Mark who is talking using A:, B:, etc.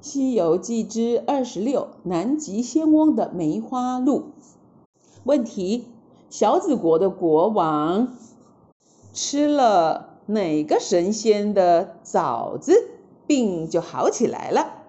A: 西游记之二十六南极仙翁的梅花鹿。问题小子国的国王吃了哪个神仙的枣子病就好起来了。